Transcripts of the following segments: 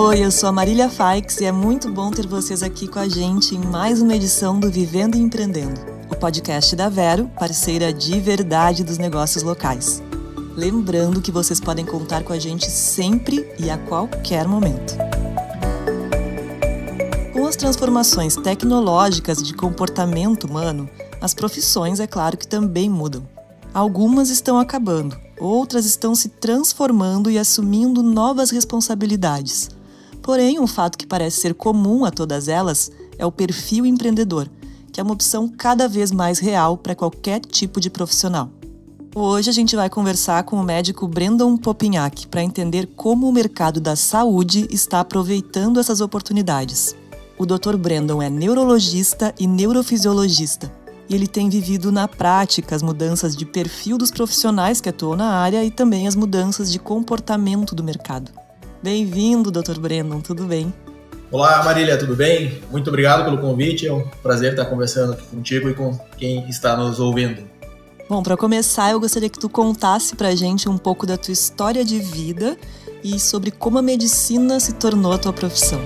Oi, eu sou a Marília Faix e é muito bom ter vocês aqui com a gente em mais uma edição do Vivendo e Empreendendo, o podcast da Vero, parceira de verdade dos negócios locais. Lembrando que vocês podem contar com a gente sempre e a qualquer momento. Com as transformações tecnológicas de comportamento humano, as profissões, é claro que também mudam. Algumas estão acabando, outras estão se transformando e assumindo novas responsabilidades. Porém, um fato que parece ser comum a todas elas é o perfil empreendedor, que é uma opção cada vez mais real para qualquer tipo de profissional. Hoje a gente vai conversar com o médico Brandon Popinhac para entender como o mercado da saúde está aproveitando essas oportunidades. O Dr. Brandon é neurologista e neurofisiologista e ele tem vivido na prática as mudanças de perfil dos profissionais que atuam na área e também as mudanças de comportamento do mercado. Bem-vindo, Dr. Brandon, tudo bem? Olá, Marília, tudo bem? Muito obrigado pelo convite, é um prazer estar conversando aqui contigo e com quem está nos ouvindo. Bom, para começar, eu gostaria que tu contasse para a gente um pouco da tua história de vida e sobre como a medicina se tornou a tua profissão.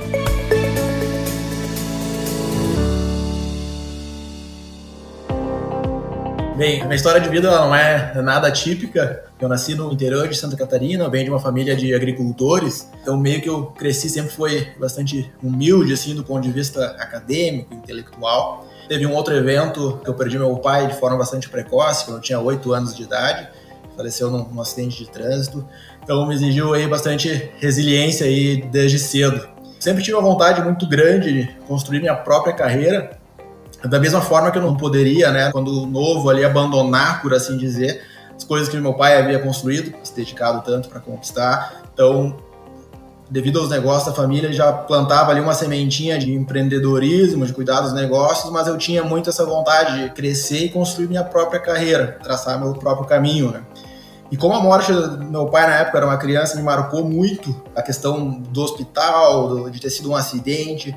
Bem, minha história de vida não é nada típica. Eu nasci no interior de Santa Catarina, venho de uma família de agricultores, então meio que eu cresci sempre foi bastante humilde assim do ponto de vista acadêmico, intelectual. Teve um outro evento que eu perdi meu pai de forma bastante precoce, quando eu tinha 8 anos de idade, faleceu num, num acidente de trânsito. Então me exigiu aí bastante resiliência aí desde cedo. Sempre tive uma vontade muito grande de construir minha própria carreira da mesma forma que eu não poderia, né, quando novo ali, abandonar, por assim dizer, as coisas que meu pai havia construído, se dedicado tanto para conquistar. Então, devido aos negócios da família, já plantava ali uma sementinha de empreendedorismo, de cuidar dos negócios, mas eu tinha muito essa vontade de crescer e construir minha própria carreira, traçar meu próprio caminho, né? E como a morte do meu pai na época era uma criança, me marcou muito a questão do hospital, de ter sido um acidente.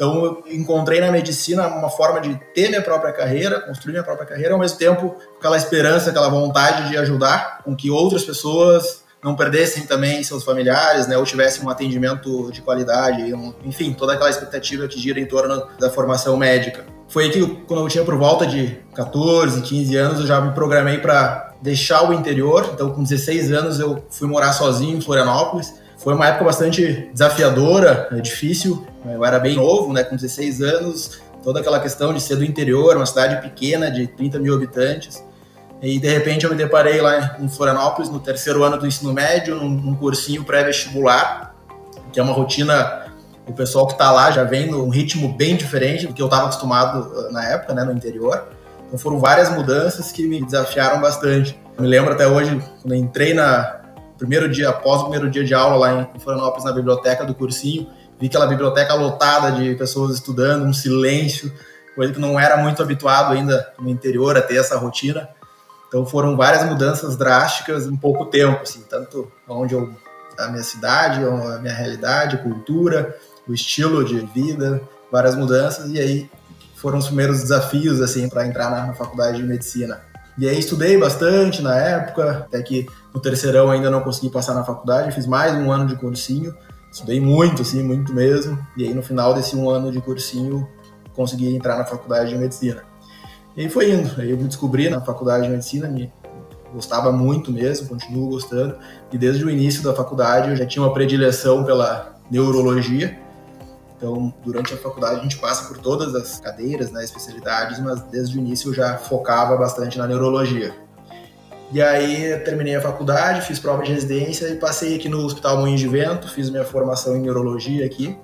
Então, eu encontrei na medicina uma forma de ter minha própria carreira, construir minha própria carreira, ao mesmo tempo aquela esperança, aquela vontade de ajudar com que outras pessoas não perdessem também seus familiares, né, ou tivessem um atendimento de qualidade, enfim, toda aquela expectativa que gira em torno da formação médica. Foi aí que, quando eu tinha por volta de 14, 15 anos, eu já me programei para deixar o interior. Então, com 16 anos, eu fui morar sozinho em Florianópolis foi uma época bastante desafiadora, é difícil. Eu era bem novo, né, com 16 anos, toda aquela questão de ser do interior, uma cidade pequena de 30 mil habitantes. E de repente eu me deparei lá em Florianópolis, no terceiro ano do ensino médio, num, num cursinho pré-vestibular, que é uma rotina. O pessoal que está lá já vem num ritmo bem diferente do que eu estava acostumado uh, na época, né, no interior. Então foram várias mudanças que me desafiaram bastante. Eu me lembro até hoje, quando entrei na, primeiro dia, após o primeiro dia de aula lá em Florianópolis, na biblioteca do cursinho, vi aquela biblioteca lotada de pessoas estudando, um silêncio, coisa que não era muito habituado ainda no interior a ter essa rotina. Então foram várias mudanças drásticas em pouco tempo, assim, tanto onde eu a minha cidade, a minha realidade, cultura, o estilo de vida, várias mudanças e aí foram os primeiros desafios assim para entrar na faculdade de medicina. E aí estudei bastante na época, até que no terceirão ainda não consegui passar na faculdade, fiz mais um ano de cursinho, estudei muito, assim, muito mesmo, e aí no final desse um ano de cursinho consegui entrar na faculdade de medicina. E foi indo, aí eu me descobri na faculdade de medicina, me gostava muito mesmo, continuo gostando, e desde o início da faculdade eu já tinha uma predileção pela neurologia, então, durante a faculdade, a gente passa por todas as cadeiras, né, especialidades, mas desde o início eu já focava bastante na neurologia. E aí, terminei a faculdade, fiz prova de residência e passei aqui no Hospital Moinhos de Vento, fiz minha formação em neurologia aqui.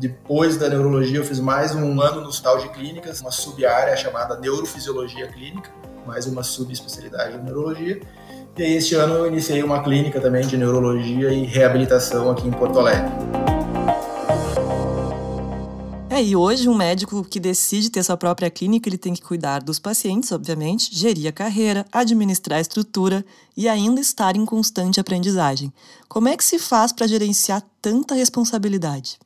Depois da neurologia, eu fiz mais um ano no Hospital de Clínicas, uma sub-área chamada Neurofisiologia Clínica, mais uma subespecialidade de neurologia. E aí, este ano, eu iniciei uma clínica também de neurologia e reabilitação aqui em Porto Alegre. É, e hoje um médico que decide ter sua própria clínica, ele tem que cuidar dos pacientes, obviamente, gerir a carreira, administrar a estrutura e ainda estar em constante aprendizagem. Como é que se faz para gerenciar tanta responsabilidade?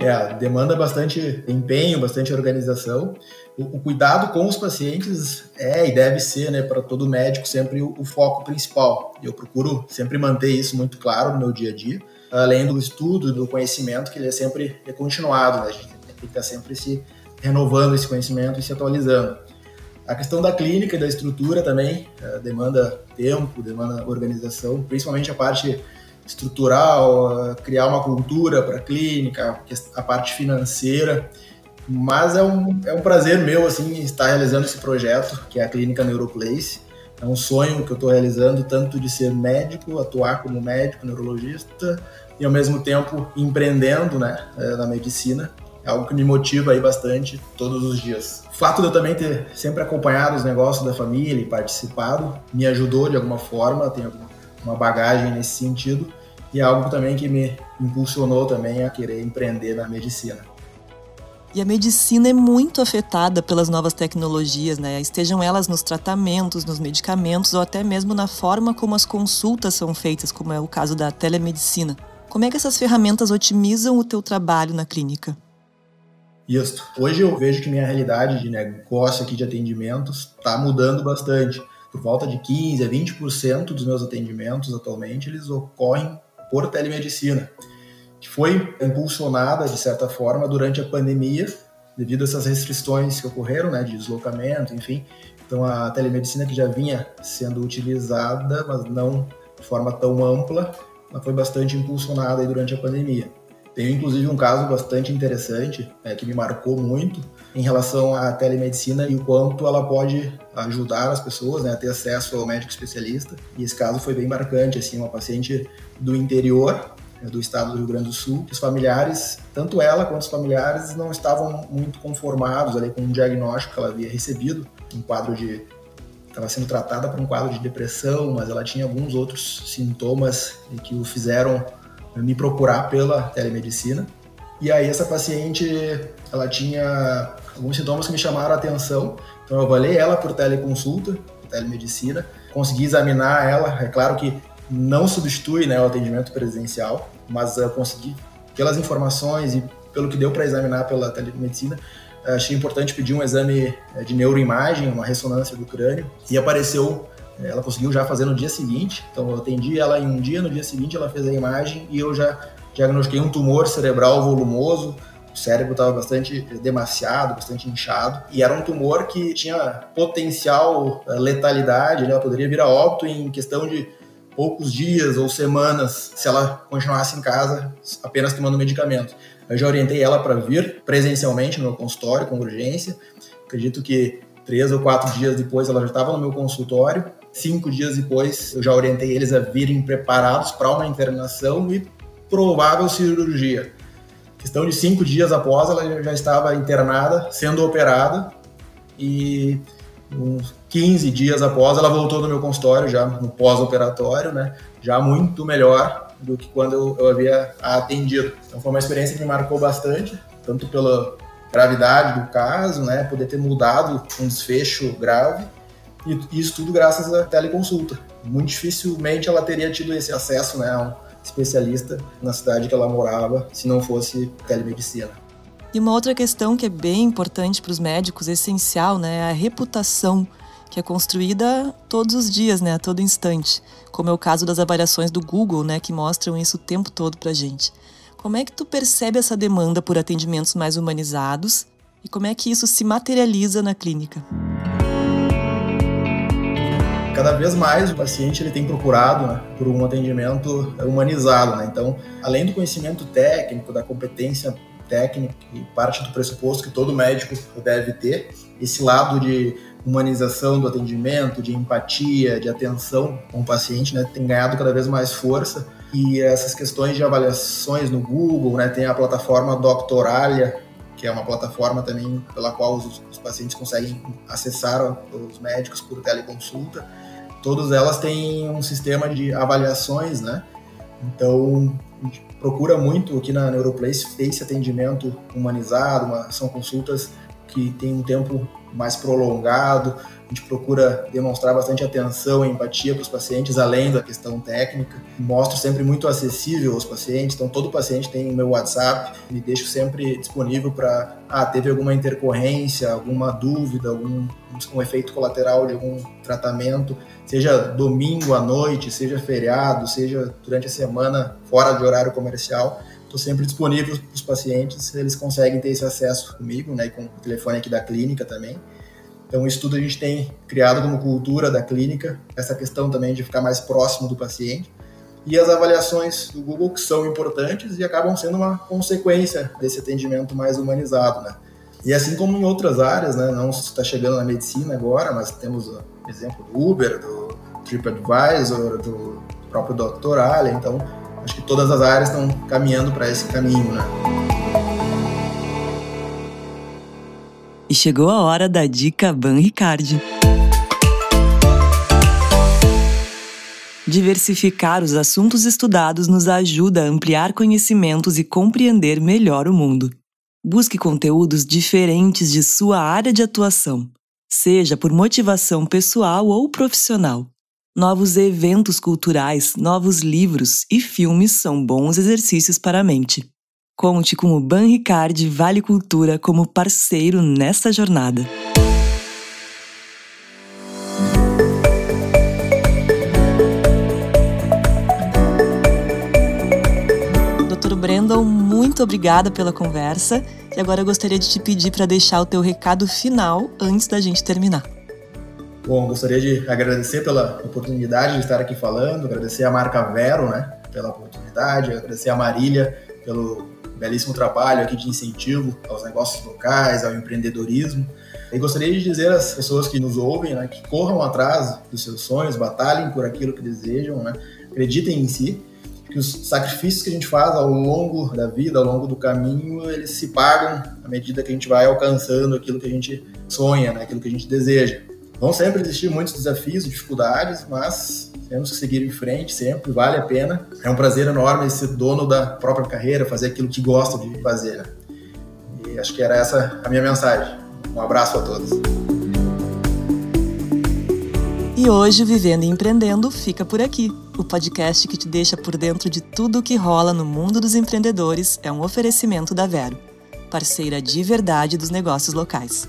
É, demanda bastante empenho, bastante organização. O, o, cuidado com os pacientes é e deve ser, né, para todo médico, sempre o, o foco principal. Eu procuro sempre manter isso muito claro no meu dia a dia, além do estudo, do conhecimento, que ele é sempre é continuado. Né? A gente tem que estar sempre se renovando esse conhecimento e se atualizando. A questão da clínica e da estrutura também é, demanda tempo, demanda organização, principalmente a parte estrutural, criar uma cultura para a clínica, a parte financeira. Mas é um, é um prazer meu assim estar realizando esse projeto, que é a Clínica Neuroplace. É um sonho que eu estou realizando, tanto de ser médico, atuar como médico, neurologista, e ao mesmo tempo empreendendo né, é, na medicina. É algo que me motiva aí bastante todos os dias. O fato de eu também ter sempre acompanhado os negócios da família e participado me ajudou de alguma forma, tenho uma bagagem nesse sentido e é algo também que me impulsionou também a querer empreender na medicina. E a medicina é muito afetada pelas novas tecnologias, né? Estejam elas nos tratamentos, nos medicamentos ou até mesmo na forma como as consultas são feitas, como é o caso da telemedicina. Como é que essas ferramentas otimizam o teu trabalho na clínica? Isso. Hoje eu vejo que minha realidade de negócio aqui de atendimentos está mudando bastante. Por volta de 15 a 20% dos meus atendimentos atualmente eles ocorrem por telemedicina, que foi impulsionada, de certa forma, durante a pandemia, devido a essas restrições que ocorreram, né, de deslocamento, enfim. Então, a telemedicina que já vinha sendo utilizada, mas não de forma tão ampla, ela foi bastante impulsionada durante a pandemia. Tenho inclusive um caso bastante interessante é, que me marcou muito em relação à telemedicina e o quanto ela pode ajudar as pessoas né, a ter acesso ao médico especialista. E esse caso foi bem marcante, assim, uma paciente do interior né, do estado do Rio Grande do Sul. Os familiares, tanto ela quanto os familiares, não estavam muito conformados ali com o diagnóstico que ela havia recebido, um quadro de estava sendo tratada por um quadro de depressão, mas ela tinha alguns outros sintomas que o fizeram me procurar pela telemedicina. E aí essa paciente, ela tinha alguns sintomas que me chamaram a atenção. Então eu avaliei ela por teleconsulta, telemedicina, consegui examinar ela. É claro que não substitui né, o atendimento presencial, mas eu consegui, pelas informações e pelo que deu para examinar pela telemedicina, achei importante pedir um exame eh, de neuroimagem, uma ressonância do crânio, e apareceu ela conseguiu já fazer no dia seguinte, então eu atendi ela em um dia, no dia seguinte ela fez a imagem e eu já diagnostiquei um tumor cerebral volumoso, o cérebro estava bastante demasiado, bastante inchado, e era um tumor que tinha potencial eh, letalidade, né? ela poderia vir a óbito em questão de poucos dias ou semanas se ela continuasse em casa apenas tomando medicamento. Eu já orientei ela para vir presencialmente no meu consultório com urgência. Acredito que três ou quatro dias depois ela já estava no meu consultório Cinco dias depois, eu já orientei eles a virem preparados para uma internação e provável cirurgia. Questão de cinco dias após, ela já estava internada, sendo operada, e uns 15 dias após, ela voltou no meu consultório, já no pós-operatório, né? Já muito melhor do que quando eu, havia atendido. Então foi uma experiência que me marcou bastante, tanto pela gravidade do caso, né? Poder ter mudado um desfecho grave, e isso tudo graças à teleconsulta. Muito dificilmente ela teria tido esse acesso né, a um especialista na cidade que ela morava se não fosse telemedicina. E uma outra questão que é bem importante para os médicos, essencial, né, é a reputação que é construída todos os dias, né, a todo instante, como é o caso das avaliações do Google, né, que mostram isso o tempo todo para gente. Como é que tu percebe essa demanda por atendimentos mais humanizados e como é que isso se materializa na clínica? Cada vez mais o paciente ele tem procurado né, por um atendimento humanizado. Né? Então, além do conhecimento técnico, da competência técnica e parte do pressuposto que todo médico deve ter, esse lado de humanização do atendimento, de empatia, de atenção com o paciente, né, tem ganhado cada vez mais força. E essas questões de avaliações no Google, né, tem a plataforma Doctoralia, que é uma plataforma também pela qual os, os pacientes conseguem acessar os médicos por teleconsulta todas elas têm um sistema de avaliações, né? Então, a gente procura muito aqui na Neuroplace esse atendimento humanizado, uma, são consultas que tem um tempo mais prolongado, a gente procura demonstrar bastante atenção e empatia para os pacientes, além da questão técnica. Mostro sempre muito acessível aos pacientes, então todo paciente tem o meu WhatsApp, me deixo sempre disponível para, ah, teve alguma intercorrência, alguma dúvida, algum um efeito colateral de algum tratamento, seja domingo à noite, seja feriado, seja durante a semana fora de horário comercial. Estou sempre disponível para os pacientes, eles conseguem ter esse acesso comigo, né, com o telefone aqui da clínica também. Então, o estudo a gente tem criado como cultura da clínica, essa questão também de ficar mais próximo do paciente. E as avaliações do Google que são importantes e acabam sendo uma consequência desse atendimento mais humanizado, né? E assim como em outras áreas, né, não está chegando na medicina agora, mas temos o exemplo do Uber, do TripAdvisor, do próprio Dr. Allen, então acho que todas as áreas estão caminhando para esse caminho, né? E chegou a hora da dica Ban Ricard. Diversificar os assuntos estudados nos ajuda a ampliar conhecimentos e compreender melhor o mundo. Busque conteúdos diferentes de sua área de atuação, seja por motivação pessoal ou profissional. Novos eventos culturais, novos livros e filmes são bons exercícios para a mente. Conte com o Banricard Vale Cultura como parceiro nesta jornada. Doutor Brandon, muito obrigada pela conversa e agora eu gostaria de te pedir para deixar o teu recado final antes da gente terminar. Bom, gostaria de agradecer pela oportunidade de estar aqui falando, agradecer a marca Vero, né, pela oportunidade, agradecer a Marília pelo belíssimo trabalho aqui de incentivo aos negócios locais, ao empreendedorismo. E gostaria de dizer às pessoas que nos ouvem, né, que corram atrás dos seus sonhos, batalhem por aquilo que desejam, né, acreditem em si, que os sacrifícios que a gente faz ao longo da vida, ao longo do caminho, eles se pagam à medida que a gente vai alcançando aquilo que a gente sonha, né, aquilo que a gente deseja. Vão sempre existir muitos desafios e dificuldades, mas temos que seguir em frente sempre, vale a pena. É um prazer enorme ser dono da própria carreira, fazer aquilo que gosta de fazer. E acho que era essa a minha mensagem. Um abraço a todos. E hoje, Vivendo e Empreendendo fica por aqui. O podcast que te deixa por dentro de tudo o que rola no mundo dos empreendedores é um oferecimento da Vero, parceira de verdade dos negócios locais.